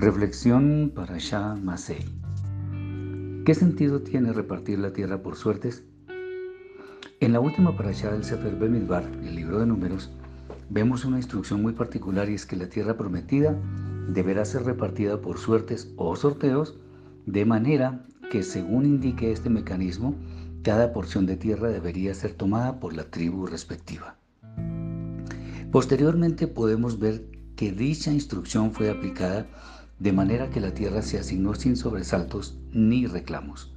Reflexión para Shah Masei. ¿Qué sentido tiene repartir la tierra por suertes? En la última parashá del Sefer Bemidbar, el libro de números, vemos una instrucción muy particular y es que la tierra prometida deberá ser repartida por suertes o sorteos de manera que según indique este mecanismo, cada porción de tierra debería ser tomada por la tribu respectiva. Posteriormente podemos ver que dicha instrucción fue aplicada de manera que la tierra se asignó sin sobresaltos ni reclamos.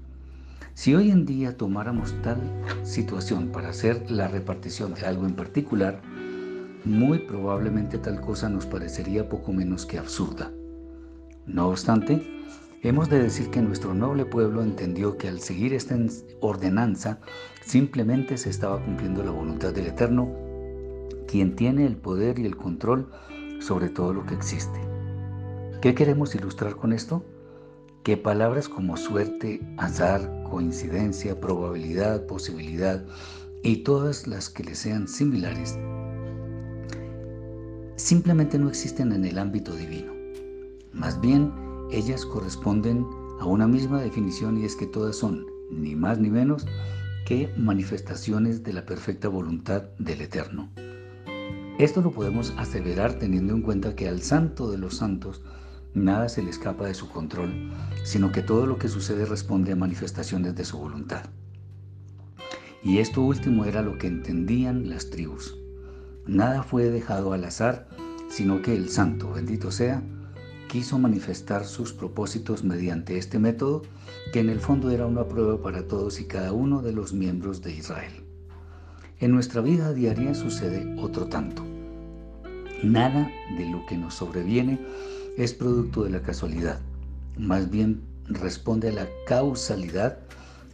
Si hoy en día tomáramos tal situación para hacer la repartición de algo en particular, muy probablemente tal cosa nos parecería poco menos que absurda. No obstante, hemos de decir que nuestro noble pueblo entendió que al seguir esta ordenanza simplemente se estaba cumpliendo la voluntad del Eterno, quien tiene el poder y el control sobre todo lo que existe. ¿Qué queremos ilustrar con esto? Que palabras como suerte, azar, coincidencia, probabilidad, posibilidad y todas las que le sean similares simplemente no existen en el ámbito divino. Más bien, ellas corresponden a una misma definición y es que todas son, ni más ni menos, que manifestaciones de la perfecta voluntad del Eterno. Esto lo podemos aseverar teniendo en cuenta que al Santo de los Santos Nada se le escapa de su control, sino que todo lo que sucede responde a manifestaciones de su voluntad. Y esto último era lo que entendían las tribus. Nada fue dejado al azar, sino que el santo, bendito sea, quiso manifestar sus propósitos mediante este método, que en el fondo era una prueba para todos y cada uno de los miembros de Israel. En nuestra vida diaria sucede otro tanto. Nada de lo que nos sobreviene es producto de la casualidad, más bien responde a la causalidad,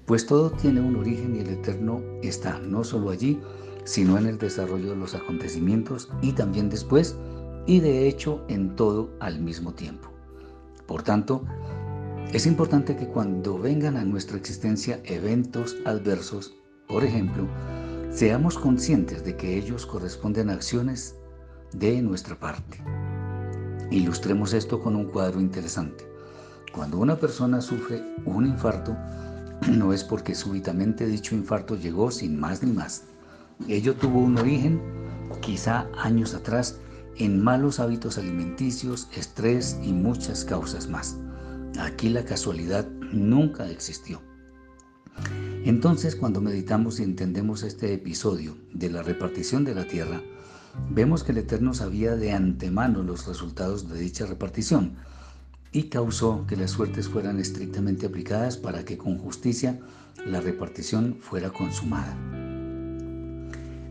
pues todo tiene un origen y el Eterno está no solo allí, sino en el desarrollo de los acontecimientos y también después, y de hecho en todo al mismo tiempo. Por tanto, es importante que cuando vengan a nuestra existencia eventos adversos, por ejemplo, seamos conscientes de que ellos corresponden a acciones de nuestra parte. Ilustremos esto con un cuadro interesante. Cuando una persona sufre un infarto, no es porque súbitamente dicho infarto llegó sin más ni más. Ello tuvo un origen, quizá años atrás, en malos hábitos alimenticios, estrés y muchas causas más. Aquí la casualidad nunca existió. Entonces, cuando meditamos y entendemos este episodio de la repartición de la tierra, vemos que el Eterno sabía de antemano los resultados de dicha repartición y causó que las suertes fueran estrictamente aplicadas para que con justicia la repartición fuera consumada.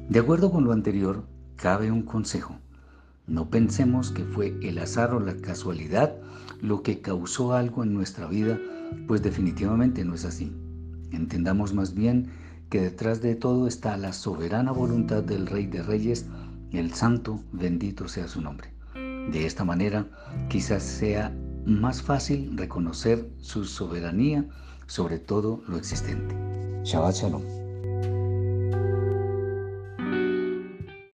De acuerdo con lo anterior, cabe un consejo. No pensemos que fue el azar o la casualidad lo que causó algo en nuestra vida, pues definitivamente no es así. Entendamos más bien que detrás de todo está la soberana voluntad del Rey de Reyes el santo bendito sea su nombre. De esta manera quizás sea más fácil reconocer su soberanía sobre todo lo existente. Shabbat Shalom.